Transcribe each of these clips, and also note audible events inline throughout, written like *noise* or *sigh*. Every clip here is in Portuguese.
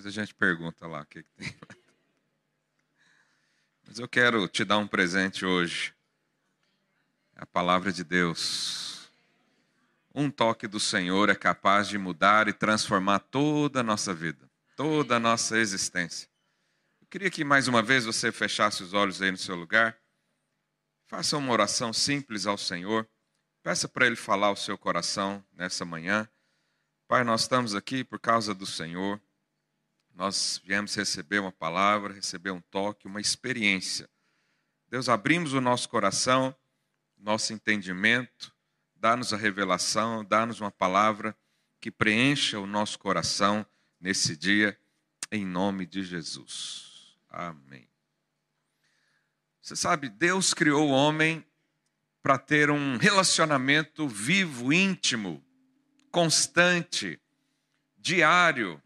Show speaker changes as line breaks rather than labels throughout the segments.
Depois a gente pergunta lá o que, que tem. *laughs* Mas eu quero te dar um presente hoje. É a palavra de Deus. Um toque do Senhor é capaz de mudar e transformar toda a nossa vida, toda a nossa existência. Eu queria que mais uma vez você fechasse os olhos aí no seu lugar. Faça uma oração simples ao Senhor. Peça para Ele falar o seu coração nessa manhã. Pai, nós estamos aqui por causa do Senhor. Nós viemos receber uma palavra, receber um toque, uma experiência. Deus, abrimos o nosso coração, nosso entendimento, dá-nos a revelação, dá-nos uma palavra que preencha o nosso coração nesse dia, em nome de Jesus. Amém. Você sabe, Deus criou o homem para ter um relacionamento vivo, íntimo, constante, diário.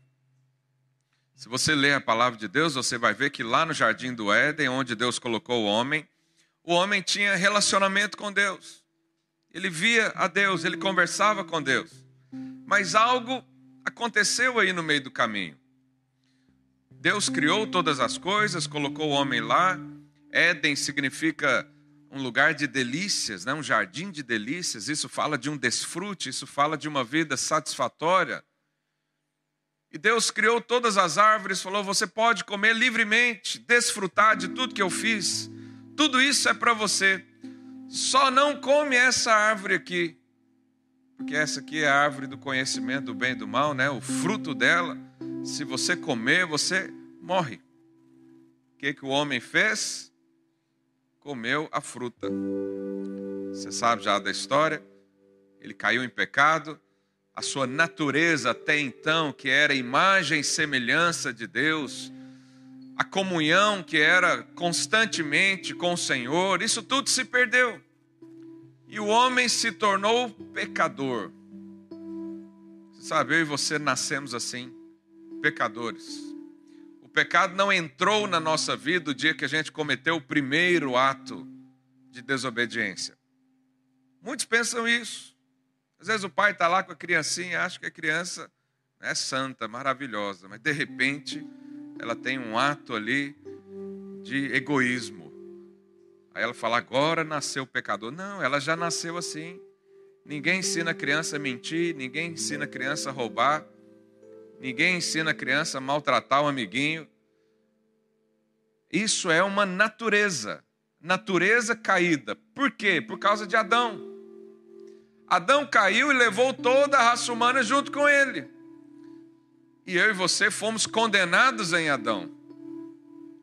Se você ler a palavra de Deus, você vai ver que lá no jardim do Éden, onde Deus colocou o homem, o homem tinha relacionamento com Deus. Ele via a Deus, ele conversava com Deus. Mas algo aconteceu aí no meio do caminho. Deus criou todas as coisas, colocou o homem lá. Éden significa um lugar de delícias, né? um jardim de delícias. Isso fala de um desfrute, isso fala de uma vida satisfatória. E Deus criou todas as árvores, falou: você pode comer livremente, desfrutar de tudo que eu fiz. Tudo isso é para você. Só não come essa árvore aqui, porque essa aqui é a árvore do conhecimento do bem e do mal, né? O fruto dela, se você comer, você morre. O que, que o homem fez? comeu a fruta. Você sabe já da história? Ele caiu em pecado, a sua natureza até então, que era imagem e semelhança de Deus, a comunhão que era constantemente com o Senhor, isso tudo se perdeu. E o homem se tornou pecador. Sabe, eu e você nascemos assim, pecadores pecado não entrou na nossa vida o dia que a gente cometeu o primeiro ato de desobediência. Muitos pensam isso. Às vezes o pai está lá com a criancinha acha que a criança é santa, maravilhosa, mas de repente ela tem um ato ali de egoísmo. Aí ela fala: agora nasceu o pecador. Não, ela já nasceu assim. Ninguém ensina a criança a mentir, ninguém ensina a criança a roubar. Ninguém ensina a criança a maltratar o amiguinho. Isso é uma natureza, natureza caída. Por quê? Por causa de Adão. Adão caiu e levou toda a raça humana junto com ele. E eu e você fomos condenados em Adão.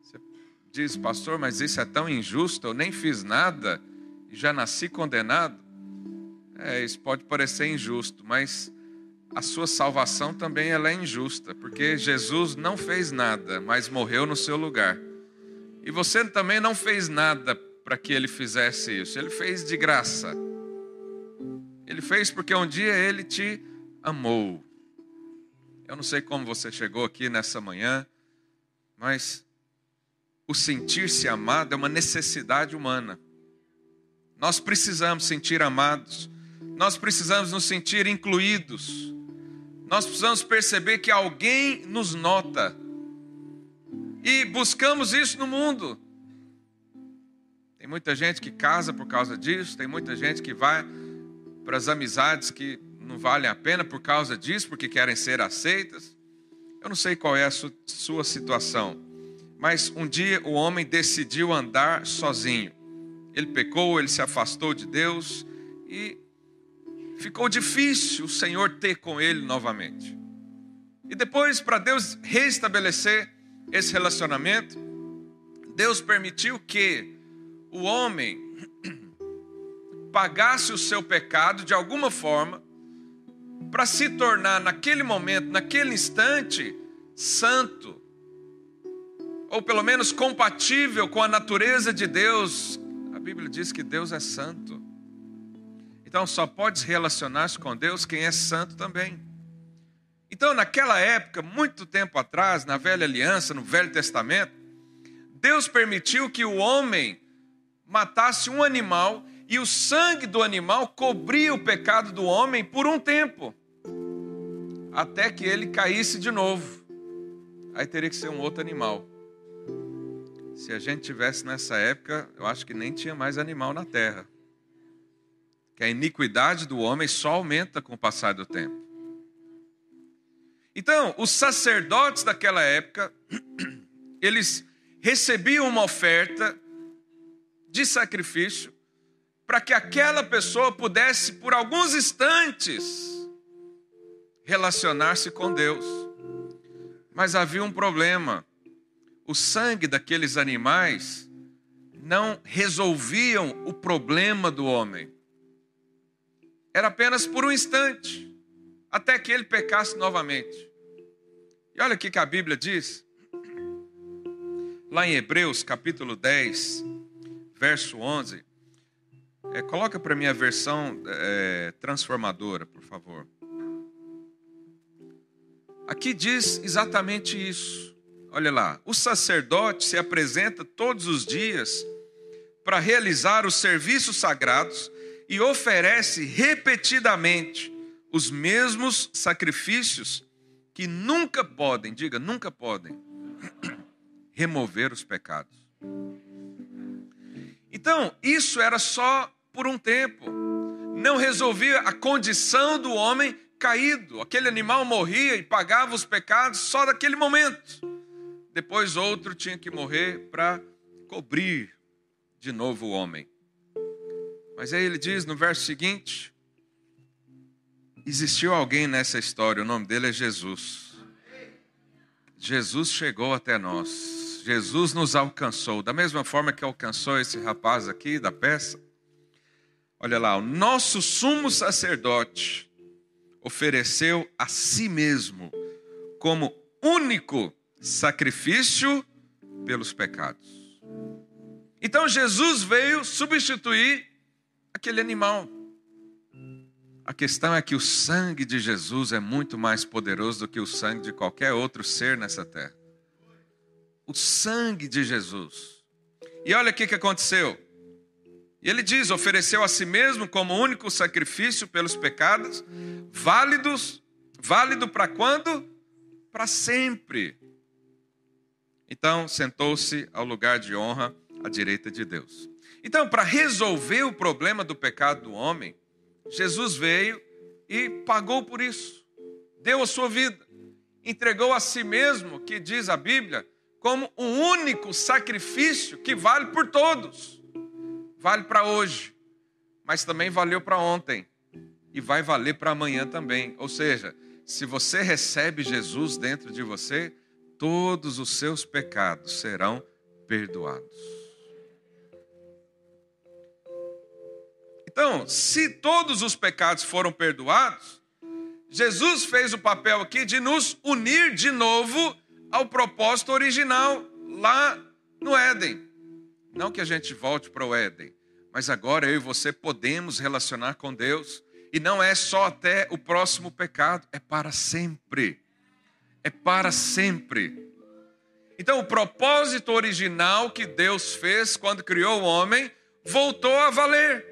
Você diz, pastor, mas isso é tão injusto, eu nem fiz nada e já nasci condenado. É, isso pode parecer injusto, mas a sua salvação também ela é injusta, porque Jesus não fez nada, mas morreu no seu lugar. E você também não fez nada para que ele fizesse isso, ele fez de graça. Ele fez porque um dia ele te amou. Eu não sei como você chegou aqui nessa manhã, mas o sentir-se amado é uma necessidade humana. Nós precisamos sentir amados, nós precisamos nos sentir incluídos. Nós precisamos perceber que alguém nos nota. E buscamos isso no mundo. Tem muita gente que casa por causa disso, tem muita gente que vai para as amizades que não valem a pena por causa disso, porque querem ser aceitas. Eu não sei qual é a sua situação, mas um dia o homem decidiu andar sozinho. Ele pecou, ele se afastou de Deus e ficou difícil o Senhor ter com ele novamente. E depois, para Deus restabelecer esse relacionamento, Deus permitiu que o homem pagasse o seu pecado de alguma forma, para se tornar naquele momento, naquele instante, santo, ou pelo menos compatível com a natureza de Deus. A Bíblia diz que Deus é santo. Então só pode relacionar-se com Deus quem é santo também. Então, naquela época, muito tempo atrás, na velha aliança, no Velho Testamento, Deus permitiu que o homem matasse um animal e o sangue do animal cobria o pecado do homem por um tempo, até que ele caísse de novo. aí teria que ser um outro animal. Se a gente tivesse nessa época, eu acho que nem tinha mais animal na terra. Que a iniquidade do homem só aumenta com o passar do tempo. Então, os sacerdotes daquela época, *clears throat* eles recebiam uma oferta de sacrifício para que aquela pessoa pudesse, por alguns instantes, relacionar-se com Deus. Mas havia um problema. O sangue daqueles animais não resolviam o problema do homem. Era apenas por um instante, até que ele pecasse novamente. E olha o que a Bíblia diz. Lá em Hebreus capítulo 10, verso 11. É, coloca para mim a versão é, transformadora, por favor. Aqui diz exatamente isso. Olha lá, o sacerdote se apresenta todos os dias para realizar os serviços sagrados e oferece repetidamente os mesmos sacrifícios que nunca podem, diga, nunca podem *clears throat* remover os pecados. Então, isso era só por um tempo. Não resolvia a condição do homem caído. Aquele animal morria e pagava os pecados só daquele momento. Depois outro tinha que morrer para cobrir de novo o homem. Mas aí ele diz no verso seguinte: existiu alguém nessa história, o nome dele é Jesus. Jesus chegou até nós. Jesus nos alcançou, da mesma forma que alcançou esse rapaz aqui da peça. Olha lá, o nosso sumo sacerdote ofereceu a si mesmo como único sacrifício pelos pecados. Então Jesus veio substituir aquele animal. A questão é que o sangue de Jesus é muito mais poderoso do que o sangue de qualquer outro ser nessa terra. O sangue de Jesus. E olha o que aconteceu. E ele diz: ofereceu a si mesmo como único sacrifício pelos pecados, válidos, válido para quando? Para sempre. Então sentou-se ao lugar de honra à direita de Deus. Então, para resolver o problema do pecado do homem, Jesus veio e pagou por isso. Deu a sua vida, entregou a si mesmo, que diz a Bíblia, como um único sacrifício que vale por todos vale para hoje, mas também valeu para ontem e vai valer para amanhã também. Ou seja, se você recebe Jesus dentro de você, todos os seus pecados serão perdoados. Então, se todos os pecados foram perdoados, Jesus fez o papel aqui de nos unir de novo ao propósito original lá no Éden. Não que a gente volte para o Éden, mas agora eu e você podemos relacionar com Deus. E não é só até o próximo pecado, é para sempre. É para sempre. Então, o propósito original que Deus fez quando criou o homem voltou a valer.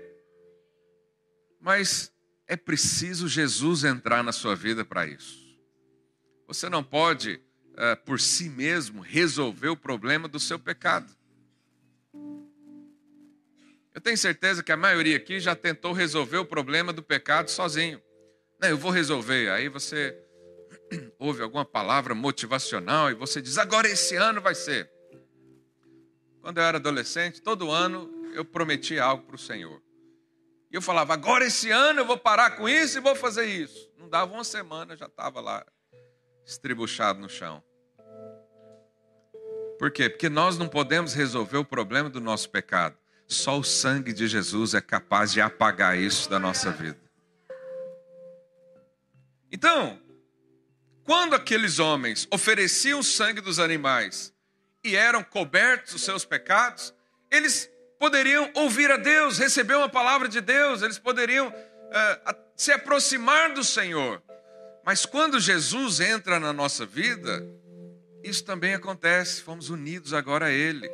Mas é preciso Jesus entrar na sua vida para isso. Você não pode, uh, por si mesmo, resolver o problema do seu pecado. Eu tenho certeza que a maioria aqui já tentou resolver o problema do pecado sozinho. Não, eu vou resolver. Aí você *clears throat* ouve alguma palavra motivacional e você diz: agora esse ano vai ser. Quando eu era adolescente, todo ano eu prometia algo para o Senhor. E eu falava: agora esse ano eu vou parar com isso e vou fazer isso. Não dava uma semana, já estava lá estribuchado no chão. Por quê? Porque nós não podemos resolver o problema do nosso pecado. Só o sangue de Jesus é capaz de apagar isso da nossa vida. Então, quando aqueles homens ofereciam o sangue dos animais e eram cobertos dos seus pecados, eles poderiam ouvir a Deus, receber uma palavra de Deus, eles poderiam uh, se aproximar do Senhor. Mas quando Jesus entra na nossa vida, isso também acontece, fomos unidos agora a Ele.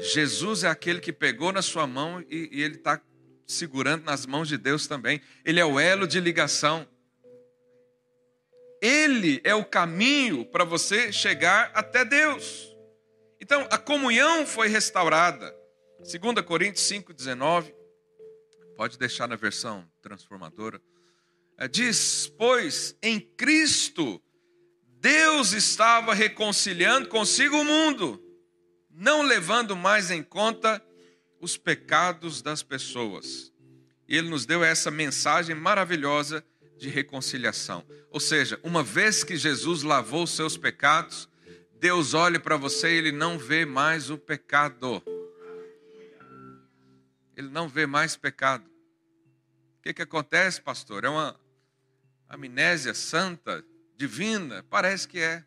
Jesus é aquele que pegou na sua mão e, e ele está segurando nas mãos de Deus também. Ele é o elo de ligação. Ele é o caminho para você chegar até Deus. Então, a comunhão foi restaurada. 2 Coríntios 5,19. Pode deixar na versão transformadora. É, diz: Pois em Cristo Deus estava reconciliando consigo o mundo, não levando mais em conta os pecados das pessoas. E Ele nos deu essa mensagem maravilhosa de reconciliação. Ou seja, uma vez que Jesus lavou os seus pecados, Deus olha para você e Ele não vê mais o pecado. Ele não vê mais pecado. O que, que acontece, pastor? É uma amnésia santa divina? Parece que é.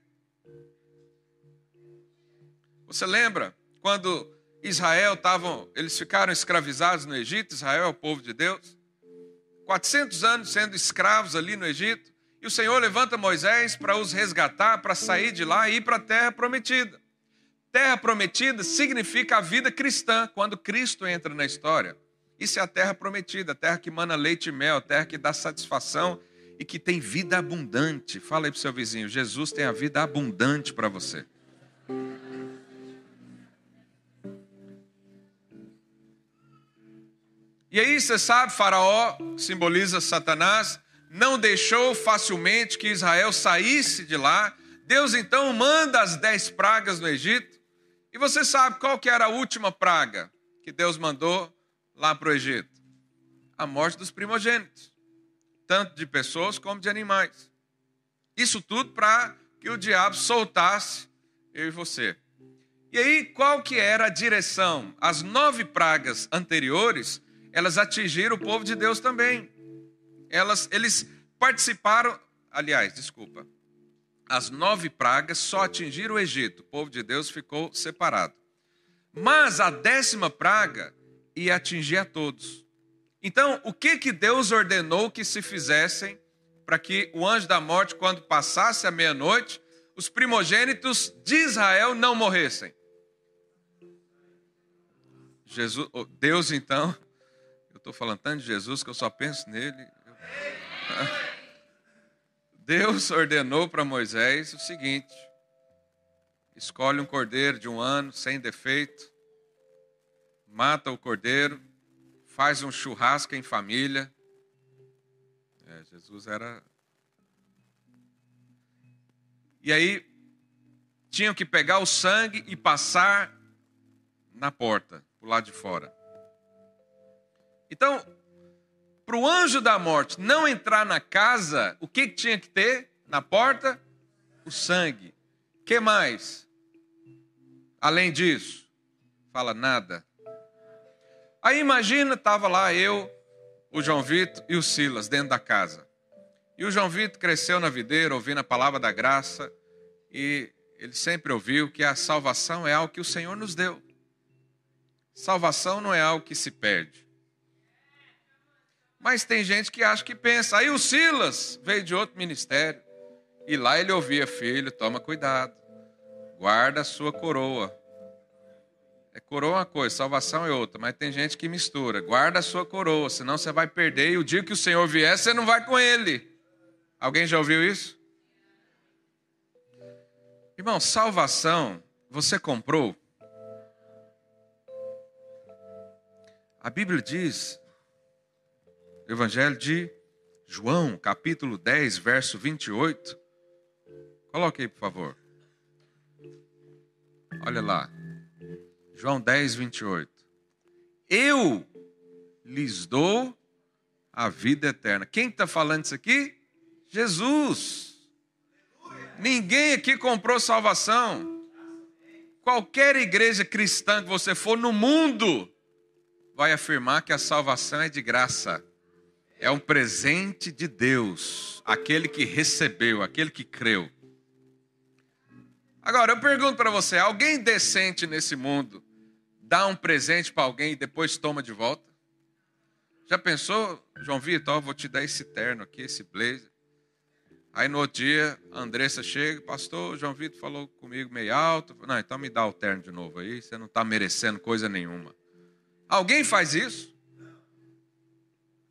Você lembra quando Israel estavam, eles ficaram escravizados no Egito, Israel é o povo de Deus. 400 anos sendo escravos ali no Egito, e o Senhor levanta Moisés para os resgatar, para sair de lá e ir para a terra prometida. Terra prometida significa a vida cristã, quando Cristo entra na história. Isso é a terra prometida, a terra que mana leite e mel, a terra que dá satisfação e que tem vida abundante. Fala aí para o seu vizinho: Jesus tem a vida abundante para você. E aí você sabe, Faraó simboliza Satanás, não deixou facilmente que Israel saísse de lá. Deus então manda as dez pragas no Egito. E você sabe qual que era a última praga que Deus mandou lá para o Egito? A morte dos primogênitos tanto de pessoas como de animais. Isso tudo para que o diabo soltasse eu e você. E aí, qual que era a direção? As nove pragas anteriores, elas atingiram o povo de Deus também. Elas, eles participaram, aliás, desculpa, as nove pragas só atingiram o Egito, o povo de Deus ficou separado. Mas a décima praga ia atingir a todos. Então, o que, que Deus ordenou que se fizessem para que o anjo da morte, quando passasse a meia-noite, os primogênitos de Israel não morressem? Jesus, Deus, então, eu estou falando tanto de Jesus que eu só penso nele. Deus ordenou para Moisés o seguinte: escolhe um cordeiro de um ano, sem defeito, mata o cordeiro, faz um churrasco em família. É, Jesus era. E aí, tinham que pegar o sangue e passar na porta, pro lado de fora. Então, para o anjo da morte não entrar na casa, o que, que tinha que ter na porta? O sangue. que mais? Além disso, fala nada. Aí imagina, estava lá eu, o João Vitor e o Silas dentro da casa. E o João Vitor cresceu na videira, ouvindo a palavra da graça, e ele sempre ouviu que a salvação é algo que o Senhor nos deu. Salvação não é algo que se perde. Mas tem gente que acha que pensa. Aí o Silas veio de outro ministério. E lá ele ouvia, filho, toma cuidado. Guarda a sua coroa. É coroa uma coisa, salvação é outra, mas tem gente que mistura. Guarda a sua coroa, senão você vai perder e o dia que o Senhor vier, você não vai com ele. Alguém já ouviu isso? Irmão, salvação, você comprou? A Bíblia diz, Evangelho de João, capítulo 10, verso 28. Coloque aí, por favor. Olha lá. João 10, 28. Eu lhes dou a vida eterna. Quem está falando isso aqui? Jesus. Ninguém aqui comprou salvação. Qualquer igreja cristã que você for no mundo vai afirmar que a salvação é de graça. É um presente de Deus, aquele que recebeu, aquele que creu. Agora, eu pergunto para você: alguém decente nesse mundo dá um presente para alguém e depois toma de volta? Já pensou, João Vitor, vou te dar esse terno aqui, esse blazer. Aí no outro dia, a Andressa chega, pastor, João Vitor falou comigo meio alto. Não, então me dá o terno de novo aí, você não está merecendo coisa nenhuma. Alguém faz isso?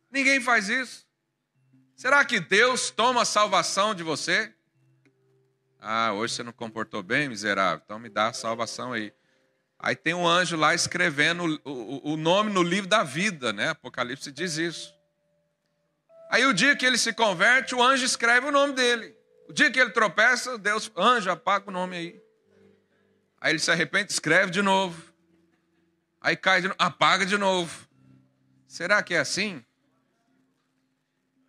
Ninguém faz isso. Será que Deus toma a salvação de você? Ah, hoje você não comportou bem, miserável, então me dá a salvação aí. Aí tem um anjo lá escrevendo o, o, nome no livro da vida, né? Apocalipse diz isso. Aí o dia que ele se converte, o anjo escreve o nome dele. O dia que ele tropeça, Deus, anjo, apaga o nome aí. Aí ele se arrepende, escreve de novo. Aí cai de novo, apaga de novo. Será que é assim?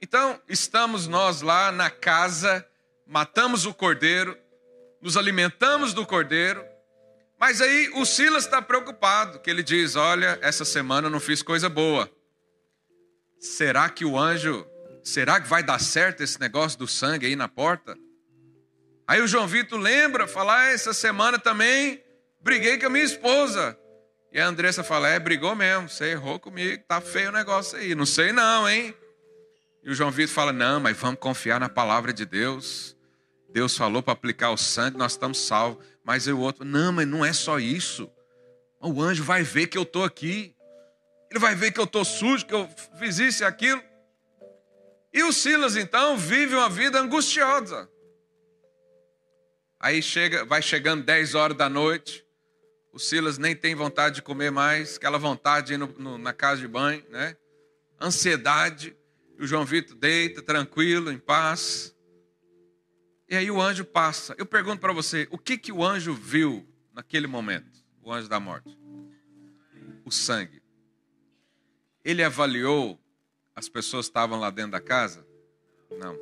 Então, estamos nós lá na casa, matamos o cordeiro, nos alimentamos do cordeiro, mas aí o Silas está preocupado, que ele diz: Olha, essa semana não fiz coisa boa. Será que o anjo, será que vai dar certo esse negócio do sangue aí na porta? Aí o João Vitor lembra, fala: ah, essa semana também briguei com a minha esposa. E a Andressa fala: é, brigou mesmo, você errou comigo, tá feio o negócio aí. Não sei não, hein? E o João Vitor fala: não, mas vamos confiar na palavra de Deus. Deus falou para aplicar o sangue, nós estamos salvos. Mas o outro, não, mas não é só isso. O anjo vai ver que eu estou aqui. Ele vai ver que eu estou sujo, que eu fiz isso e aquilo. E o Silas, então, vive uma vida angustiosa. Aí chega, vai chegando 10 horas da noite. O Silas nem tem vontade de comer mais, aquela vontade de ir no, no, na casa de banho, né? Ansiedade. E o João Vitor deita tranquilo, em paz. E aí o anjo passa. Eu pergunto para você, o que que o anjo viu naquele momento? O anjo da morte. O sangue. Ele avaliou as pessoas estavam lá dentro da casa? Não.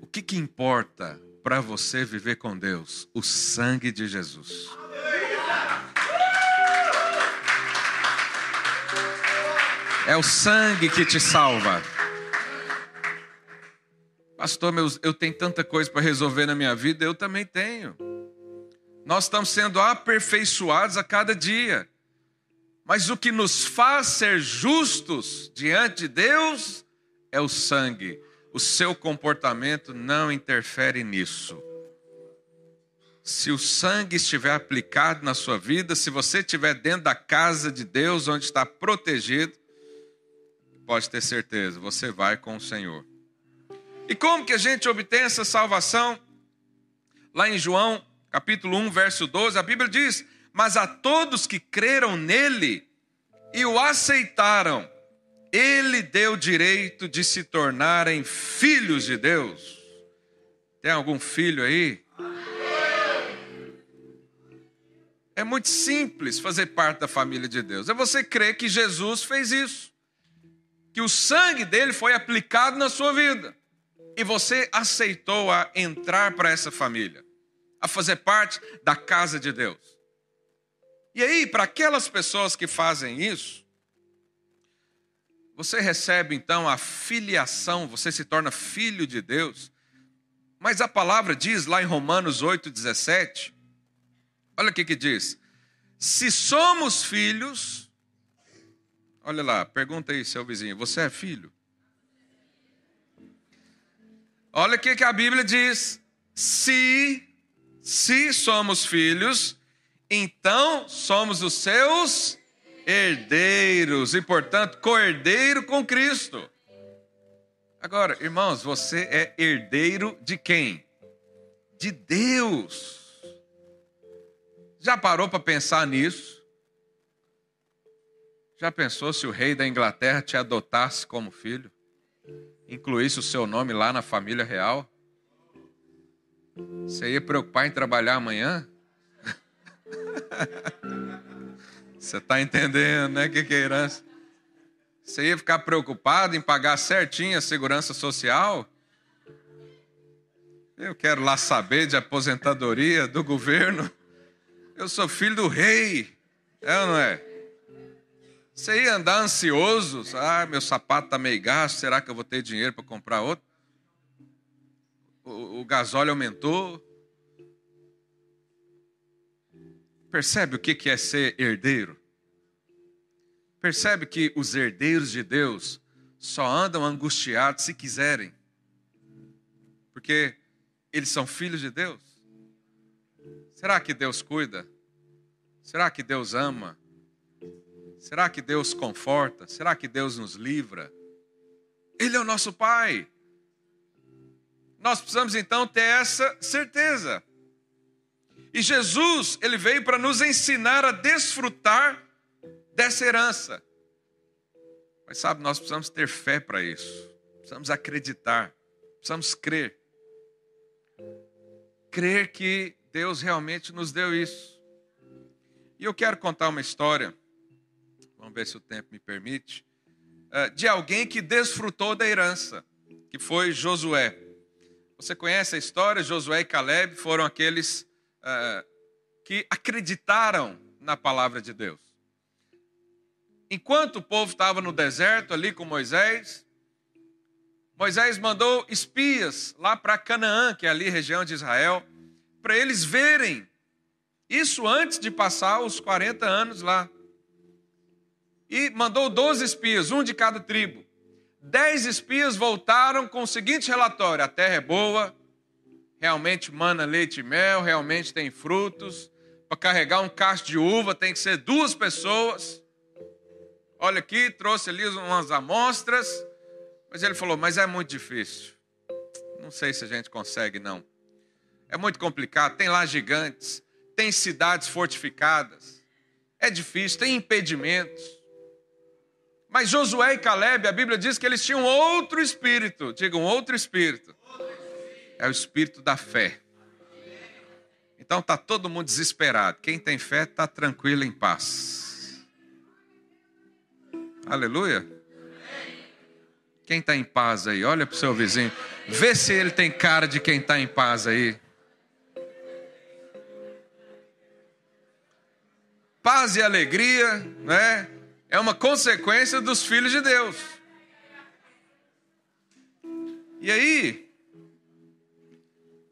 O que que importa para você viver com Deus? O sangue de Jesus. É o sangue que te salva. Pastor, meus, eu tenho tanta coisa para resolver na minha vida, eu também tenho. Nós estamos sendo aperfeiçoados a cada dia. Mas o que nos faz ser justos diante de Deus é o sangue. O seu comportamento não interfere nisso. Se o sangue estiver aplicado na sua vida, se você estiver dentro da casa de Deus, onde está protegido, pode ter certeza, você vai com o Senhor. E como que a gente obtém essa salvação? Lá em João, capítulo 1, verso 12, a Bíblia diz: Mas a todos que creram nele e o aceitaram, ele deu direito de se tornarem filhos de Deus. Tem algum filho aí? É muito simples fazer parte da família de Deus. É você crer que Jesus fez isso. Que o sangue dele foi aplicado na sua vida e você aceitou a entrar para essa família, a fazer parte da casa de Deus. E aí, para aquelas pessoas que fazem isso, você recebe então a filiação, você se torna filho de Deus. Mas a palavra diz lá em Romanos 8,17, olha o que, que diz: se somos filhos, olha lá, pergunta aí, seu vizinho, você é filho? Olha o que a Bíblia diz: se, se somos filhos, então somos os seus herdeiros e, portanto, co-herdeiro com Cristo. Agora, irmãos, você é herdeiro de quem? De Deus. Já parou para pensar nisso? Já pensou se o rei da Inglaterra te adotasse como filho? Incluísse o seu nome lá na família real? Você ia preocupar em trabalhar amanhã? *laughs* Você está entendendo, né? Que, que é herança? Você ia ficar preocupado em pagar certinho a segurança social? Eu quero lá saber de aposentadoria do governo. Eu sou filho do rei. É ou não é? Você ia andar ansioso, ah, meu sapato está meio gasto, será que eu vou ter dinheiro para comprar outro? O, o gasóleo aumentou. Percebe o que é ser herdeiro? Percebe que os herdeiros de Deus só andam angustiados se quiserem, porque eles são filhos de Deus. Será que Deus cuida? Será que Deus ama? Será que Deus conforta? Será que Deus nos livra? Ele é o nosso Pai. Nós precisamos então ter essa certeza. E Jesus, ele veio para nos ensinar a desfrutar dessa herança. Mas sabe, nós precisamos ter fé para isso. Precisamos acreditar. Precisamos crer. Crer que Deus realmente nos deu isso. E eu quero contar uma história, vamos ver se o tempo me permite, eh, de alguém que desfrutou da herança, que foi Josué. Você conhece a história? Josué e Caleb foram aqueles uh, que acreditaram na palavra de Deus. Enquanto o povo estava no deserto ali com Moisés, Moisés mandou espias lá para Canaã, que é ali região de Israel, para eles verem. Isso antes de passar os 40 anos lá. E mandou 12 espias, um de cada tribo. Dez espias voltaram com o seguinte relatório: a terra é boa, realmente mana leite e mel, realmente tem frutos. Para carregar um cacho de uva tem que ser duas pessoas. Olha aqui, trouxe ali umas amostras. Mas ele falou: Mas é muito difícil. Não sei se a gente consegue, não. É muito complicado. Tem lá gigantes, tem cidades fortificadas. É difícil, tem impedimentos. Mas Josué e Caleb, a Bíblia diz que eles tinham outro espírito. Digam, outro espírito é o espírito da fé. Então está todo mundo desesperado. Quem tem fé está tranquilo em paz. Aleluia. Quem está em paz aí? Olha para o seu vizinho. Vê se ele tem cara de quem está em paz aí. Paz e alegria, né? É uma consequência dos filhos de Deus. E aí,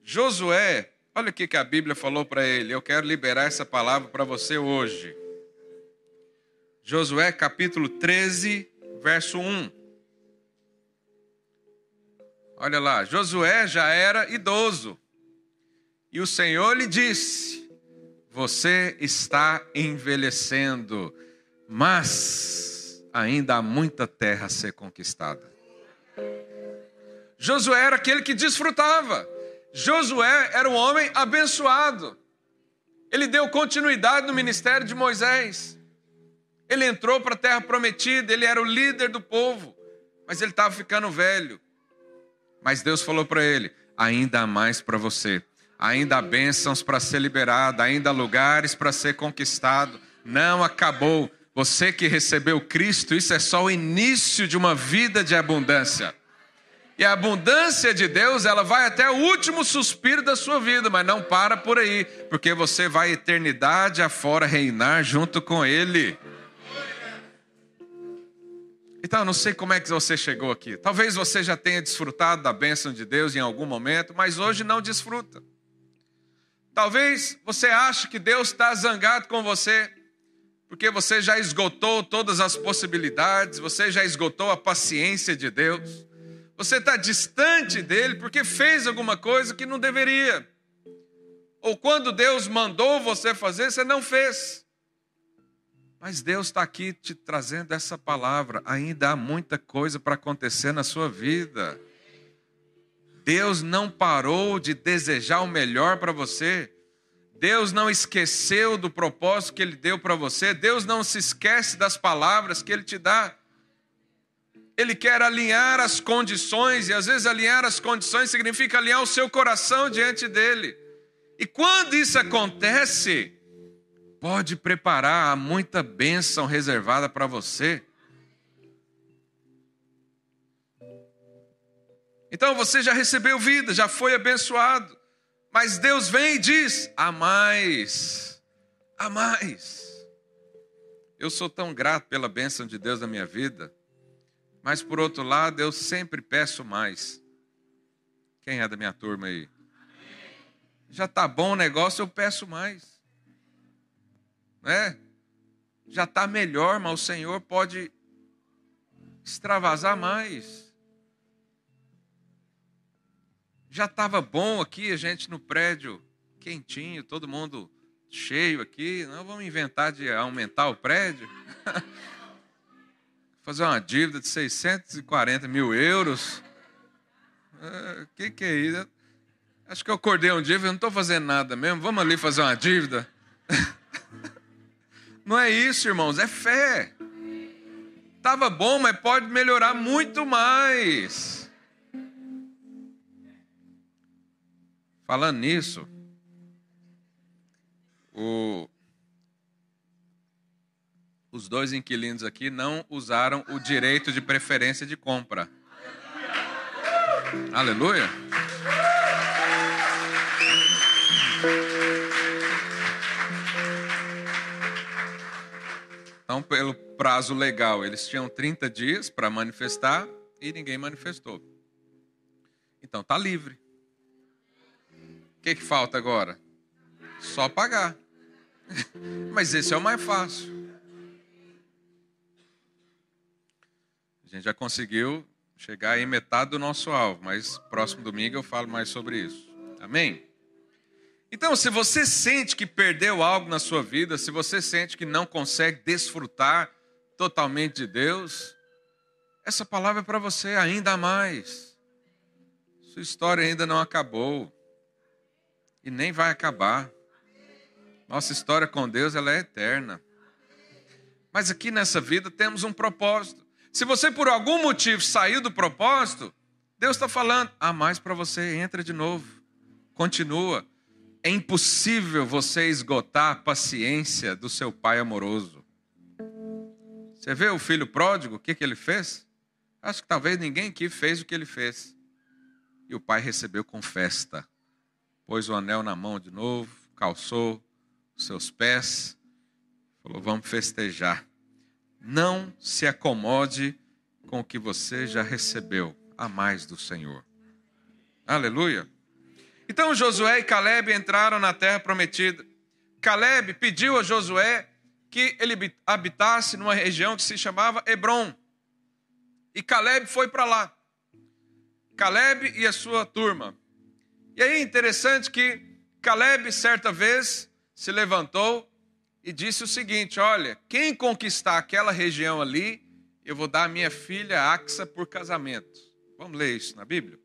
Josué, olha o que a Bíblia falou para ele. Eu quero liberar essa palavra para você hoje. Josué capítulo 13, verso 1. Olha lá, Josué já era idoso. E o Senhor lhe disse: Você está envelhecendo, mas ainda há muita terra a ser conquistada. Josué era aquele que desfrutava. Josué era um homem abençoado. Ele deu continuidade no ministério de Moisés. Ele entrou para a terra prometida, ele era o líder do povo, mas ele estava ficando velho. Mas Deus falou para ele: ainda há mais para você, ainda há bênçãos para ser liberado, ainda há lugares para ser conquistado. Não acabou. Você que recebeu Cristo, isso é só o início de uma vida de abundância. E a abundância de Deus, ela vai até o último suspiro da sua vida, mas não para por aí, porque você vai eternidade afora reinar junto com Ele. Então, eu não sei como é que você chegou aqui. Talvez você já tenha desfrutado da bênção de Deus em algum momento, mas hoje não desfruta. Talvez você ache que Deus está zangado com você, porque você já esgotou todas as possibilidades, você já esgotou a paciência de Deus. Você está distante dele porque fez alguma coisa que não deveria. Ou quando Deus mandou você fazer, você não fez. Mas Deus está aqui te trazendo essa palavra. Ainda há muita coisa para acontecer na sua vida. Deus não parou de desejar o melhor para você. Deus não esqueceu do propósito que Ele deu para você. Deus não se esquece das palavras que Ele te dá. Ele quer alinhar as condições, e às vezes alinhar as condições significa alinhar o seu coração diante dele. E quando isso acontece, pode preparar muita bênção reservada para você. Então você já recebeu vida, já foi abençoado. Mas Deus vem e diz: a mais, a mais. Eu sou tão grato pela bênção de Deus na minha vida. Mas por outro lado, eu sempre peço mais. Quem é da minha turma aí? Já tá bom o negócio, eu peço mais. Né? Já tá melhor, mas o Senhor pode extravasar mais. Já estava bom aqui, a gente no prédio, quentinho, todo mundo cheio aqui. Não vamos inventar de aumentar o prédio. *laughs* Fazer uma dívida de 640 mil euros. O é, que, que é isso? Acho que eu acordei um dia e não estou fazendo nada mesmo. Vamos ali fazer uma dívida. *laughs* Não é isso, irmãos, é fé. Estava bom, mas pode melhorar muito mais. Falando nisso, o, os dois inquilinos aqui não usaram o direito de preferência de compra. Aleluia. Então, pelo prazo legal, eles tinham 30 dias para manifestar e ninguém manifestou. Então, está livre. O que, que falta agora? Só pagar. *laughs* Mas esse é o mais fácil. A gente já conseguiu chegar em metade do nosso alvo, mas próximo domingo eu falo mais sobre isso. Amém? Então, se você sente que perdeu algo na sua vida, se você sente que não consegue desfrutar totalmente de Deus, essa palavra é para você ainda mais. Sua história ainda não acabou e nem vai acabar. Nossa história com Deus ela é eterna. Mas aqui nessa vida temos um propósito. Se você por algum motivo saiu do propósito, Deus está falando: há mais para você, entra de novo, continua. É impossível você esgotar a paciência do seu pai amoroso. Você vê o filho pródigo, o que, que ele fez? Acho que talvez ninguém aqui fez o que ele fez. E o pai recebeu com festa. Pôs o anel na mão de novo, calçou os seus pés, falou: Vamos festejar. Não se acomode com o que você já recebeu a mais do Senhor. Aleluia. Então Josué e Caleb entraram na terra prometida. Caleb pediu a Josué que ele habitasse numa região que se chamava Hebron. E Caleb foi para lá. Caleb e a sua turma. E aí é interessante que Caleb, certa vez, se levantou e disse o seguinte: Olha, quem conquistar aquela região ali, eu vou dar a minha filha Axa por casamento. Vamos ler isso na Bíblia?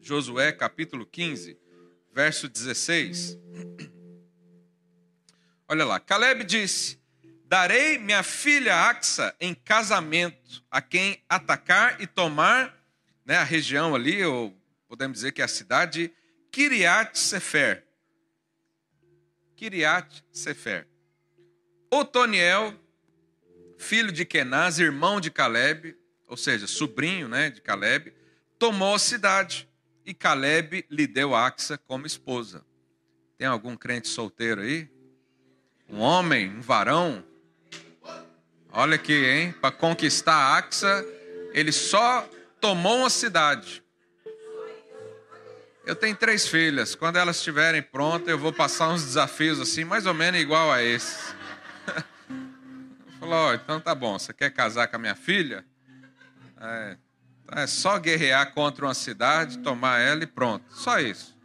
Josué capítulo 15, verso 16. Olha lá, Caleb disse: Darei minha filha Axa em casamento a quem atacar e tomar né, a região ali, ou podemos dizer que é a cidade Kiriat Sefer. Kiriat Sefer. Otoniel, filho de Kenaz, irmão de Caleb, ou seja, sobrinho né, de Caleb, tomou a cidade e Caleb lhe deu Axa como esposa. Tem algum crente solteiro aí? Um homem, um varão? Olha aqui, hein? Para conquistar Axa, ele só tomou uma cidade. Eu tenho três filhas. Quando elas estiverem prontas, eu vou passar uns desafios assim, mais ou menos igual a esse. Falou, oh, então tá bom. Você quer casar com a minha filha? É, é só guerrear contra uma cidade, tomar ela e pronto. Só isso.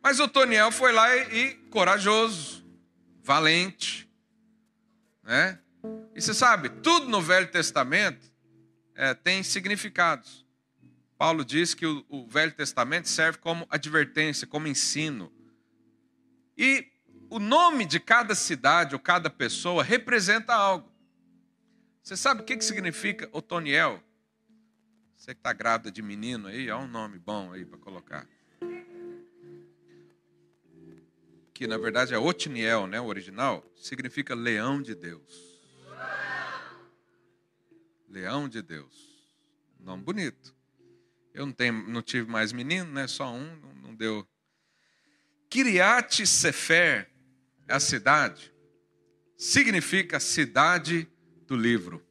Mas o Toniel foi lá e, e corajoso, valente. Né? E você sabe, tudo no Velho Testamento é, tem significados. Paulo diz que o, o Velho Testamento serve como advertência, como ensino. E o nome de cada cidade ou cada pessoa representa algo. Você sabe o que, que significa Otoniel? Você que está grávida de menino aí, há um nome bom aí para colocar. Que na verdade é Otniel, né? O original significa leão de Deus. Leão de Deus. Nome bonito. Eu não, tenho, não tive mais menino, né? Só um, não, deu. Kiriat Sefer, é a cidade, significa cidade do livro.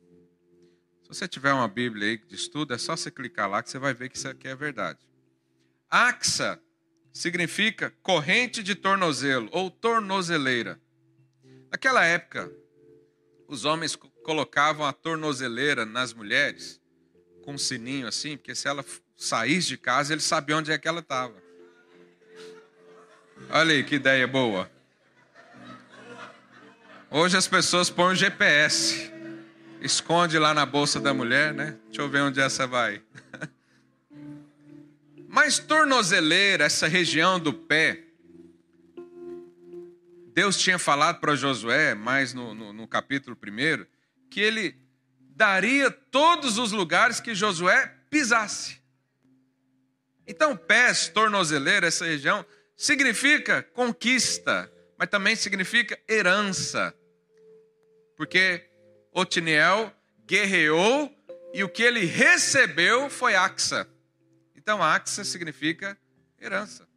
Se você tiver uma Bíblia aí de estudo, é só você clicar lá que você vai ver que isso aqui é verdade. Axa significa corrente de tornozelo ou tornozeleira. Naquela época, os homens colocavam a tornozeleira nas mulheres com um sininho assim, porque se ela saísse de casa, eles sabiam onde é que ela estava. Olha aí que ideia boa. Hoje as pessoas põem o GPS. Esconde lá na bolsa da mulher, né? Deixa eu ver onde essa vai. *laughs* Mas tornozeleira, essa região do pé, Deus tinha falado para Josué, mais no, no, no capítulo 1, que ele daria todos os lugares que Josué pisasse. Então, pés, tornozeleira, essa região, significa conquista, mas também significa herança. Porque Otiniel guerreou e o que ele recebeu foi Axa. Então, Axa significa herança.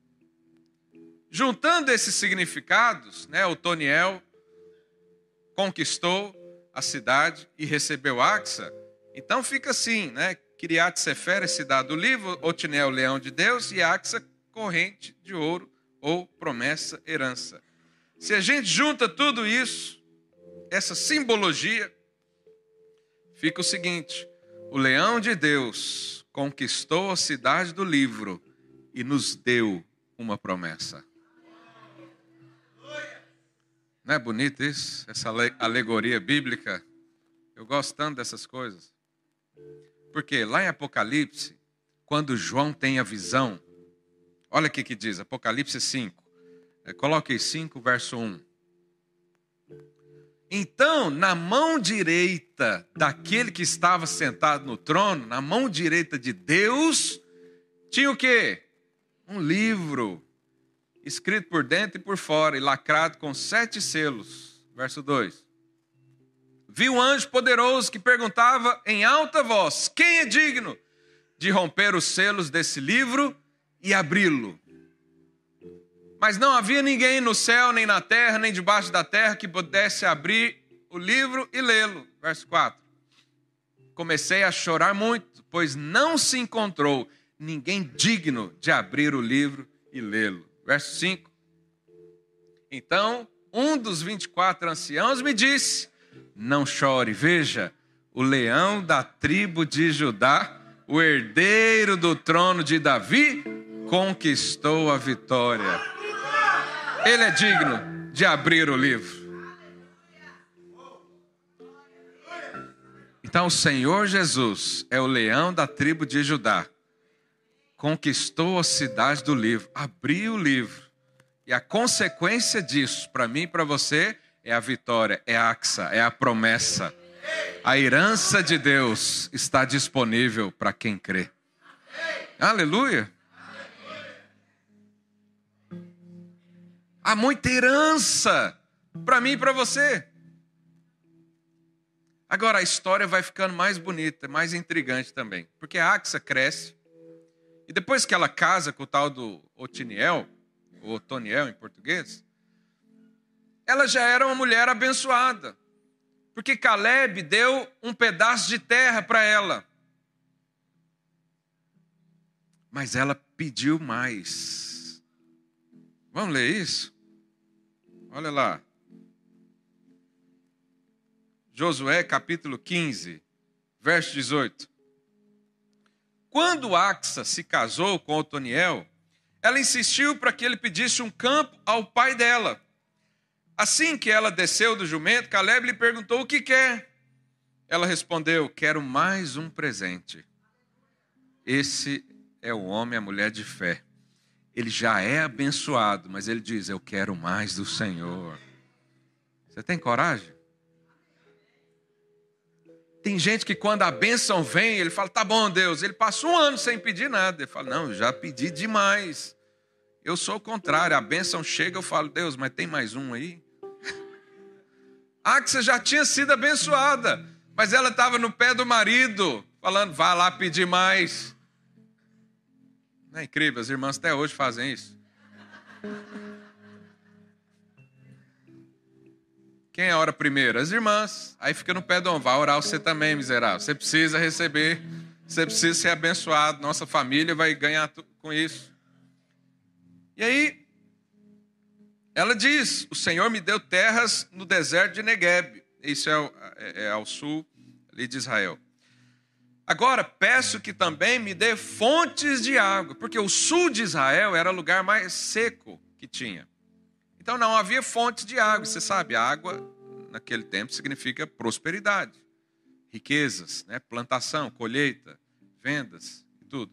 Juntando esses significados, né, Otoniel conquistou a cidade e recebeu Axa. Então fica assim, né? Kiriat Sefer é cidade do livro, Otiniel, leão de Deus, e Axa, corrente de ouro ou promessa, herança. Se a gente junta tudo isso, essa simbologia, fica o seguinte: o leão de Deus conquistou a cidade do livro e nos deu uma promessa. Não é bonito isso? Essa alegoria bíblica? Eu gosto tanto dessas coisas. Porque lá em Apocalipse, quando João tem a visão, olha o que, diz, Apocalipse 5. É, coloque 5, verso 1. Então, na mão direita daquele que estava sentado no trono, na mão direita de Deus, tinha o quê? Um livro escrito por dentro e por fora, e lacrado com sete selos. Verso 2. Vi um anjo poderoso que perguntava em alta voz: Quem é digno de romper os selos desse livro e abri-lo? Mas não havia ninguém no céu, nem na terra, nem debaixo da terra que pudesse abrir o livro e lê-lo. Verso 4. Comecei a chorar muito, pois não se encontrou ninguém digno de abrir o livro e lê-lo. Verso 5. Então, um dos 24 anciãos me disse: Não chore, veja, o leão da tribo de Judá, o herdeiro do trono de Davi, conquistou a vitória. Ele é digno de abrir o livro. Então, o Senhor Jesus é o leão da tribo de Judá conquistou a cidade do livro, abriu o livro. E a consequência disso, para mim e para você, é a vitória, é a axa, é a promessa. A herança de Deus está disponível para quem crê. Aleluia. Há muita herança para mim e para você. Agora a história vai ficando mais bonita, mais intrigante também, porque a Axa cresce, e depois que ela casa com o tal do Otiniel, ou Otoniel em português, ela já era uma mulher abençoada. Porque Caleb deu um pedaço de terra para ela. Mas ela pediu mais. Vamos ler isso? Olha lá. Josué capítulo 15, verso 18. Quando Axa se casou com Otoniel, ela insistiu para que ele pedisse um campo ao pai dela. Assim que ela desceu do jumento, Caleb lhe perguntou o que quer. Ela respondeu: Quero mais um presente. Esse é o homem, a mulher de fé. Ele já é abençoado, mas ele diz: Eu quero mais do Senhor. Você tem coragem? Tem gente que quando a bênção vem, ele fala, tá bom, Deus. Ele passa um ano sem pedir nada. Ele fala, não, já pedi demais. Eu sou o contrário, a bênção chega, eu falo, Deus, mas tem mais um aí? Ah, que você já tinha sido abençoada, mas ela estava no pé do marido, falando, vá lá pedir mais. Não é incrível, as irmãs até hoje fazem isso. Quem é ora primeiro? As irmãs. Aí fica no pé do homem. Vai orar você também, miserável. Você precisa receber. Você precisa ser abençoado. Nossa família vai ganhar com isso. E aí, ela diz: O Senhor me deu terras no deserto de Negueb. Isso é, é, é ao sul ali de Israel. Agora peço que também me dê fontes de água, porque o sul de Israel era o lugar mais seco que tinha. Então não havia fontes de água. Você sabe, água naquele tempo significa prosperidade. riquezas, né? plantação, colheita, vendas, tudo.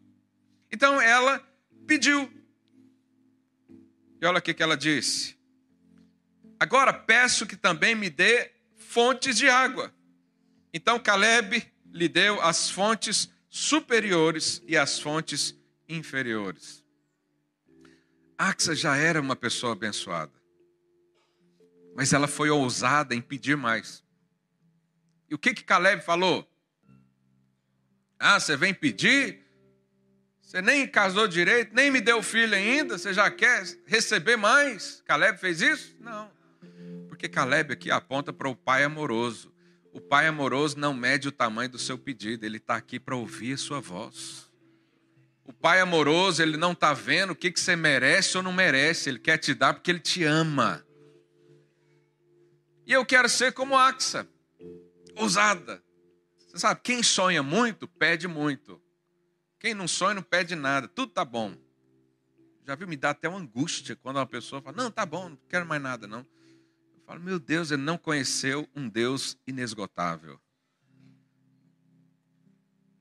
Então ela pediu. E olha o que ela disse. Agora peço que também me dê fontes de água. Então Caleb lhe deu as fontes superiores e as fontes inferiores. Axa já era uma pessoa abençoada, mas ela foi ousada em pedir mais. E o que que Caleb falou? Ah, você vem pedir? Você nem casou direito, nem me deu filho ainda, você já quer receber mais? Caleb fez isso? Não. Porque Caleb aqui aponta para o pai amoroso. O pai amoroso não mede o tamanho do seu pedido, ele está aqui para ouvir a sua voz. O pai amoroso, ele não está vendo o que, que você merece ou não merece, ele quer te dar porque ele te ama. E eu quero ser como Axa, ousada. Você sabe, quem sonha muito, pede muito. Quem não sonha, não pede nada, tudo tá bom. Já viu, me dá até uma angústia quando uma pessoa fala: Não, tá bom, não quero mais nada, não. Falo, meu Deus, ele não conheceu um Deus inesgotável.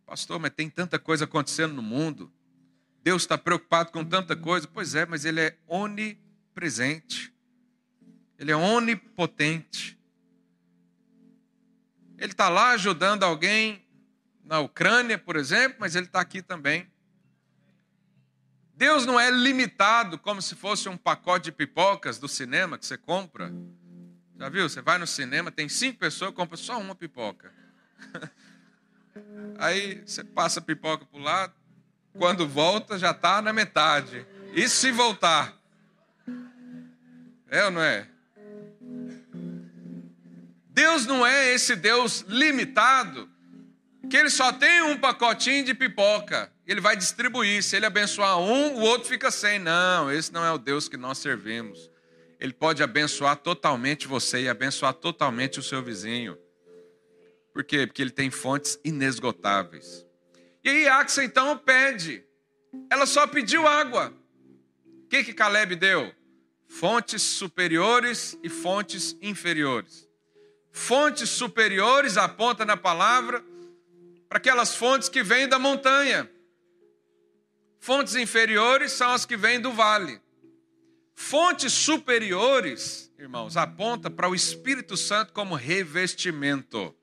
Pastor, mas tem tanta coisa acontecendo no mundo. Deus está preocupado com tanta coisa. Pois é, mas ele é onipresente. Ele é onipotente. Ele está lá ajudando alguém na Ucrânia, por exemplo, mas ele está aqui também. Deus não é limitado como se fosse um pacote de pipocas do cinema que você compra. Já viu? Você vai no cinema, tem cinco pessoas, compra só uma pipoca. *laughs* Aí você passa a pipoca para o lado, quando volta já está na metade. E se voltar? É ou não é? Deus não é esse Deus limitado, que ele só tem um pacotinho de pipoca. Ele vai distribuir. Se ele abençoar um, o outro fica sem. Não, esse não é o Deus que nós servimos. Ele pode abençoar totalmente você e abençoar totalmente o seu vizinho. Por quê? Porque ele tem fontes inesgotáveis. E aí Axa então pede. Ela só pediu água. O que, que Caleb deu? Fontes superiores e fontes inferiores. Fontes superiores aponta na palavra para aquelas fontes que vêm da montanha. Fontes inferiores são as que vêm do vale. Fontes superiores, irmãos, aponta para o Espírito Santo como revestimento.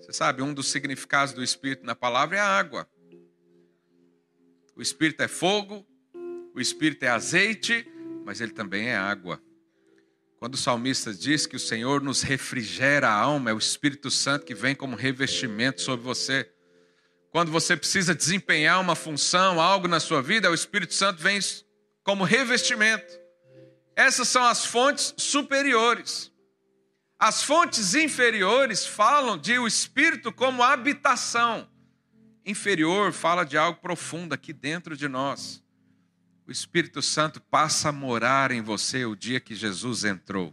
Você sabe, um dos significados do Espírito na palavra é a água. O Espírito é fogo, o Espírito é azeite, mas ele também é água. Quando o salmista diz que o Senhor nos refrigera a alma, é o Espírito Santo que vem como revestimento sobre você. Quando você precisa desempenhar uma função, algo na sua vida, é o Espírito Santo vem como revestimento. Essas são as fontes superiores. As fontes inferiores falam de o espírito como habitação. Inferior fala de algo profundo aqui dentro de nós. O Espírito Santo passa a morar em você o dia que Jesus entrou.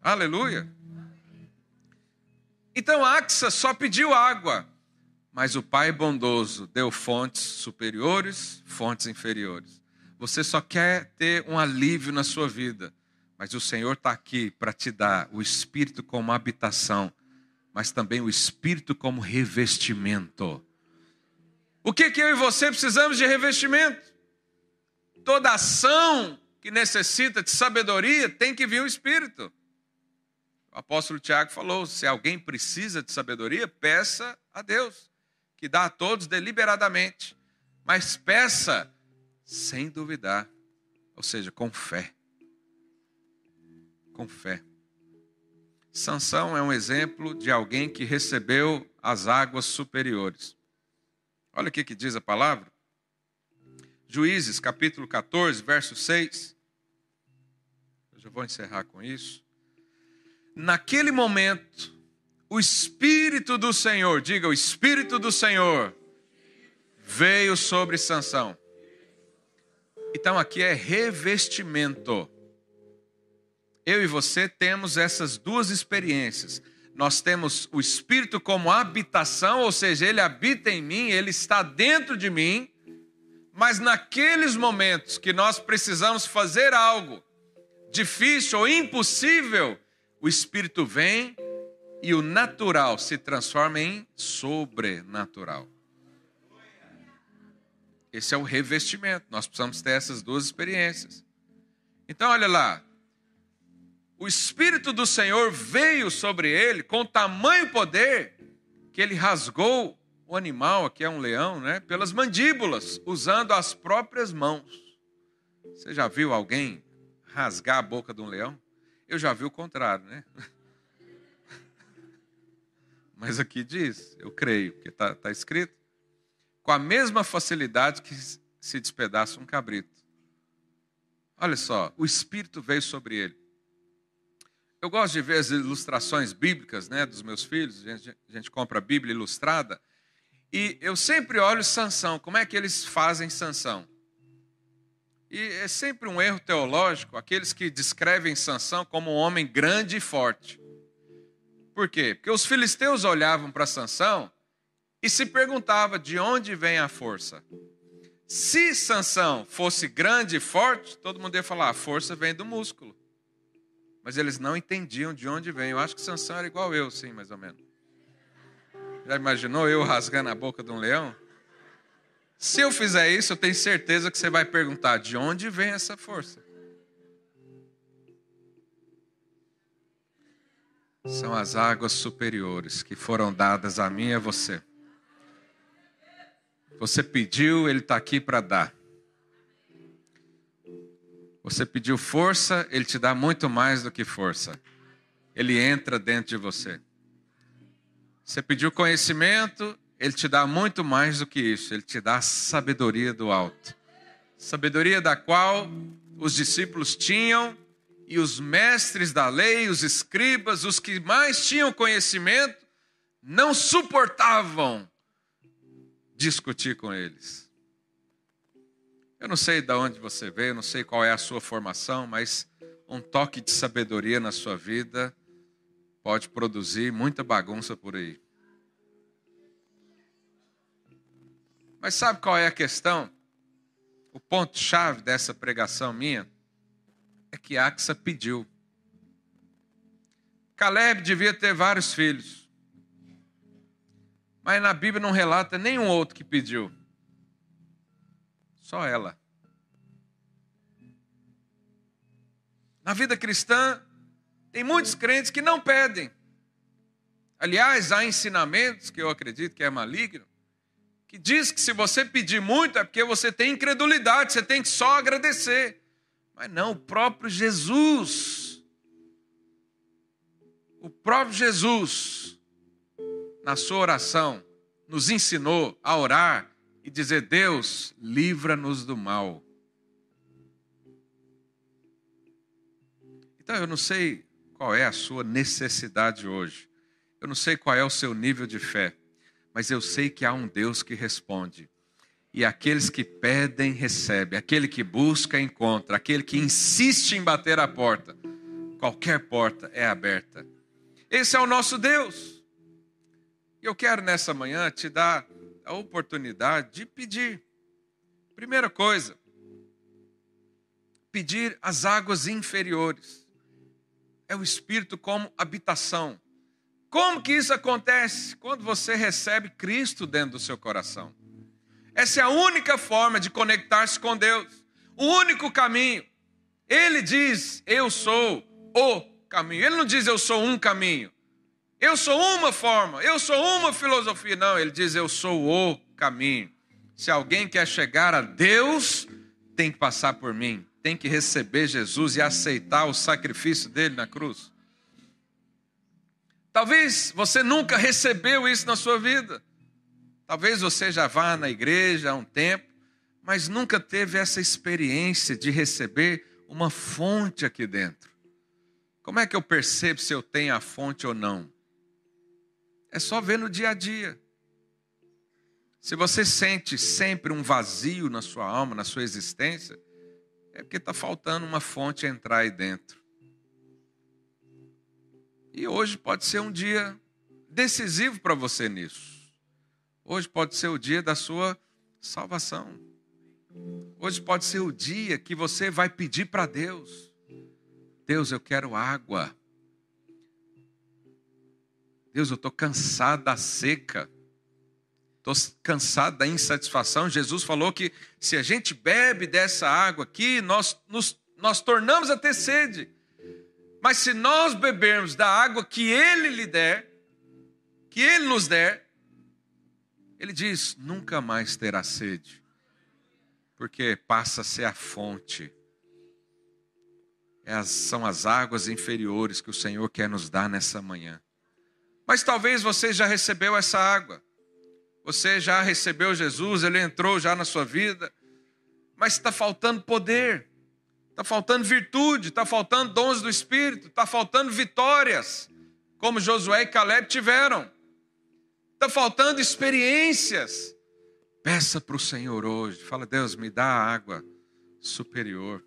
Aleluia. Então Axa só pediu água. Mas o Pai bondoso deu fontes superiores, fontes inferiores. Você só quer ter um alívio na sua vida, mas o Senhor está aqui para te dar o Espírito como habitação, mas também o Espírito como revestimento. O que, que eu e você precisamos de revestimento? Toda ação que necessita de sabedoria tem que vir o Espírito. O apóstolo Tiago falou: se alguém precisa de sabedoria, peça a Deus que dá a todos deliberadamente, mas peça sem duvidar, ou seja, com fé. Com fé. Sansão é um exemplo de alguém que recebeu as águas superiores. Olha o que, que diz a palavra. Juízes, capítulo 14, verso 6. Eu já vou encerrar com isso. Naquele momento, o Espírito do Senhor, diga o Espírito do Senhor, veio sobre Sansão. Então aqui é revestimento. Eu e você temos essas duas experiências. Nós temos o Espírito como habitação, ou seja, ele habita em mim, ele está dentro de mim, mas naqueles momentos que nós precisamos fazer algo difícil ou impossível, o Espírito vem e o natural se transforma em sobrenatural. Esse é o revestimento. Nós precisamos ter essas duas experiências. Então, olha lá. O Espírito do Senhor veio sobre ele com tamanho poder que ele rasgou o animal, aqui é um leão, né, pelas mandíbulas, usando as próprias mãos. Você já viu alguém rasgar a boca de um leão? Eu já vi o contrário, né? *laughs* Mas aqui diz, eu creio, porque está tá escrito, com a mesma facilidade que se despedaça um cabrito. Olha só, o Espírito veio sobre ele. Eu gosto de ver as ilustrações bíblicas né, dos meus filhos, a gente, a gente compra a Bíblia ilustrada, e eu sempre olho Sansão, como é que eles fazem Sansão? E é sempre um erro teológico aqueles que descrevem Sansão como um homem grande e forte. Por quê? Porque os filisteus olhavam para Sansão e se perguntavam de onde vem a força. Se Sansão fosse grande e forte, todo mundo ia falar: a força vem do músculo. Mas eles não entendiam de onde vem. Eu acho que Sansão era igual eu, sim, mais ou menos. Já imaginou eu rasgando a boca de um leão? Se eu fizer isso, eu tenho certeza que você vai perguntar de onde vem essa força. são as águas superiores que foram dadas a mim e a você. Você pediu, Ele está aqui para dar. Você pediu força, Ele te dá muito mais do que força. Ele entra dentro de você. Você pediu conhecimento, Ele te dá muito mais do que isso. Ele te dá sabedoria do alto. Sabedoria da qual os discípulos tinham e os mestres da lei, os escribas, os que mais tinham conhecimento, não suportavam discutir com eles. Eu não sei de onde você veio, não sei qual é a sua formação, mas um toque de sabedoria na sua vida pode produzir muita bagunça por aí. Mas sabe qual é a questão? O ponto-chave dessa pregação minha é que Axa pediu. Caleb devia ter vários filhos. Mas na Bíblia não relata nenhum outro que pediu. Só ela. Na vida cristã, tem muitos crentes que não pedem. Aliás, há ensinamentos que eu acredito que é maligno, que diz que se você pedir muito é porque você tem incredulidade, você tem que só agradecer. Mas não, o próprio Jesus. O próprio Jesus, na sua oração, nos ensinou a orar e dizer: Deus, livra-nos do mal. Então eu não sei qual é a sua necessidade hoje. Eu não sei qual é o seu nível de fé, mas eu sei que há um Deus que responde e aqueles que pedem, recebem. Aquele que busca, encontra. Aquele que insiste em bater a porta, qualquer porta é aberta. Esse é o nosso Deus. E eu quero nessa manhã te dar a oportunidade de pedir. Primeira coisa, pedir as águas inferiores. É o Espírito como habitação. Como que isso acontece? Quando você recebe Cristo dentro do seu coração. Essa é a única forma de conectar-se com Deus. O único caminho. Ele diz: Eu sou o caminho. Ele não diz: Eu sou um caminho. Eu sou uma forma. Eu sou uma filosofia. Não, ele diz: Eu sou o caminho. Se alguém quer chegar a Deus, tem que passar por mim. Tem que receber Jesus e aceitar o sacrifício dele na cruz. Talvez você nunca recebeu isso na sua vida. Talvez você já vá na igreja há um tempo, mas nunca teve essa experiência de receber uma fonte aqui dentro. Como é que eu percebo se eu tenho a fonte ou não? É só ver no dia a dia. Se você sente sempre um vazio na sua alma, na sua existência, é porque está faltando uma fonte entrar aí dentro. E hoje pode ser um dia decisivo para você nisso. Hoje pode ser o dia da sua salvação. Hoje pode ser o dia que você vai pedir para Deus: Deus, eu quero água. Deus, eu estou cansado da seca. Estou cansado da insatisfação. Jesus falou que se a gente bebe dessa água aqui, nós nos nós tornamos a ter sede. Mas se nós bebermos da água que Ele lhe der, que Ele nos der, Ele diz: nunca mais terá sede, porque passa a ser a fonte. É são as águas inferiores que o Senhor quer nos dar nessa manhã. Mas talvez você já recebeu essa água, você já recebeu Jesus, Ele entrou já na sua vida, mas está faltando poder. Está faltando virtude, está faltando dons do Espírito, está faltando vitórias, como Josué e Caleb tiveram. Está faltando experiências. Peça para o Senhor hoje. Fala, Deus, me dá água superior.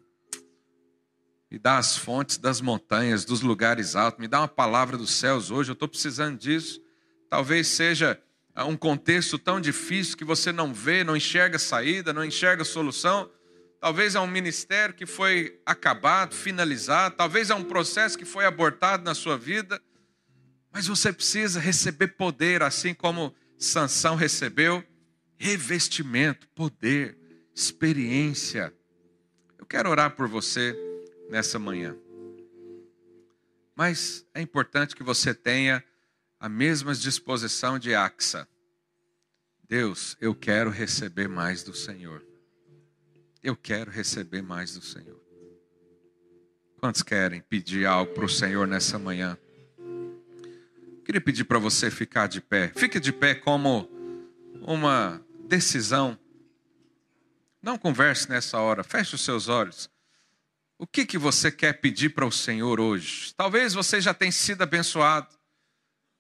Me dá as fontes das montanhas, dos lugares altos. Me dá uma palavra dos céus hoje. Eu estou precisando disso. Talvez seja um contexto tão difícil que você não vê, não enxerga saída, não enxerga solução. Talvez é um ministério que foi acabado, finalizado, talvez é um processo que foi abortado na sua vida, mas você precisa receber poder, assim como Sansão recebeu, revestimento, poder, experiência. Eu quero orar por você nessa manhã. Mas é importante que você tenha a mesma disposição de Axa. Deus, eu quero receber mais do Senhor. Eu quero receber mais do Senhor. Quantos querem pedir algo para o Senhor nessa manhã? Queria pedir para você ficar de pé. Fique de pé como uma decisão. Não converse nessa hora. Feche os seus olhos. O que, que você quer pedir para o Senhor hoje? Talvez você já tenha sido abençoado,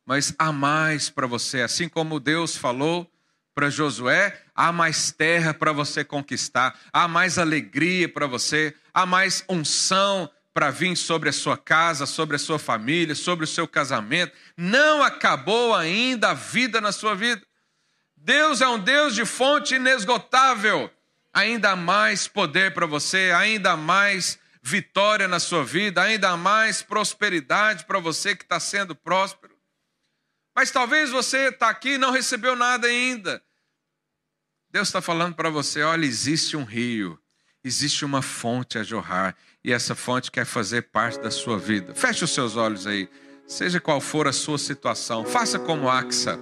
mas há mais para você. Assim como Deus falou para Josué, há mais terra para você conquistar, há mais alegria para você, há mais unção para vir sobre a sua casa, sobre a sua família, sobre o seu casamento. Não acabou ainda a vida na sua vida. Deus é um Deus de fonte inesgotável. Ainda mais poder para você, ainda mais vitória na sua vida, ainda mais prosperidade para você que está sendo próspero. Mas talvez você está aqui e não recebeu nada ainda. Deus está falando para você: olha, existe um rio, existe uma fonte a jorrar, e essa fonte quer fazer parte da sua vida. Feche os seus olhos aí, seja qual for a sua situação, faça como Axa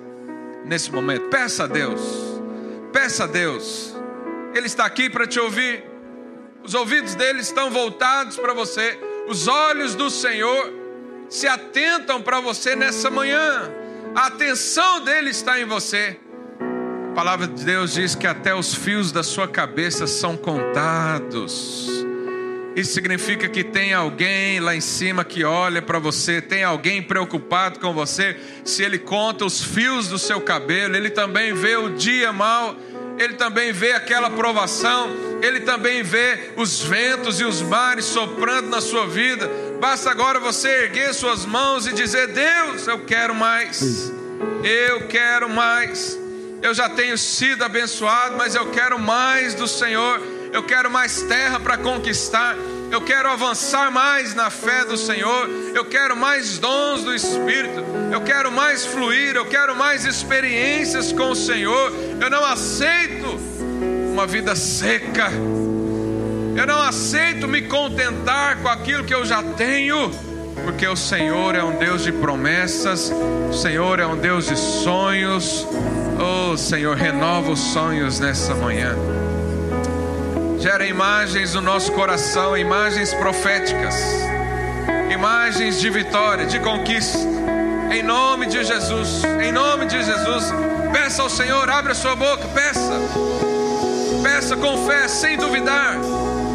nesse momento. Peça a Deus, peça a Deus, Ele está aqui para te ouvir, os ouvidos dele estão voltados para você, os olhos do Senhor se atentam para você nessa manhã. A atenção dele está em você. A palavra de Deus diz que até os fios da sua cabeça são contados. Isso significa que tem alguém lá em cima que olha para você, tem alguém preocupado com você. Se ele conta os fios do seu cabelo, ele também vê o dia mal, ele também vê aquela provação, ele também vê os ventos e os mares soprando na sua vida. Basta agora você erguer suas mãos e dizer: Deus, eu quero mais. Eu quero mais. Eu já tenho sido abençoado, mas eu quero mais do Senhor. Eu quero mais terra para conquistar. Eu quero avançar mais na fé do Senhor. Eu quero mais dons do Espírito. Eu quero mais fluir. Eu quero mais experiências com o Senhor. Eu não aceito uma vida seca. Eu não aceito me contentar com aquilo que eu já tenho, porque o Senhor é um Deus de promessas, o Senhor é um Deus de sonhos. Oh, Senhor, renova os sonhos nessa manhã. Gera imagens no nosso coração, imagens proféticas, imagens de vitória, de conquista. Em nome de Jesus, em nome de Jesus, peça ao Senhor, abra sua boca, peça. Peça com fé, sem duvidar.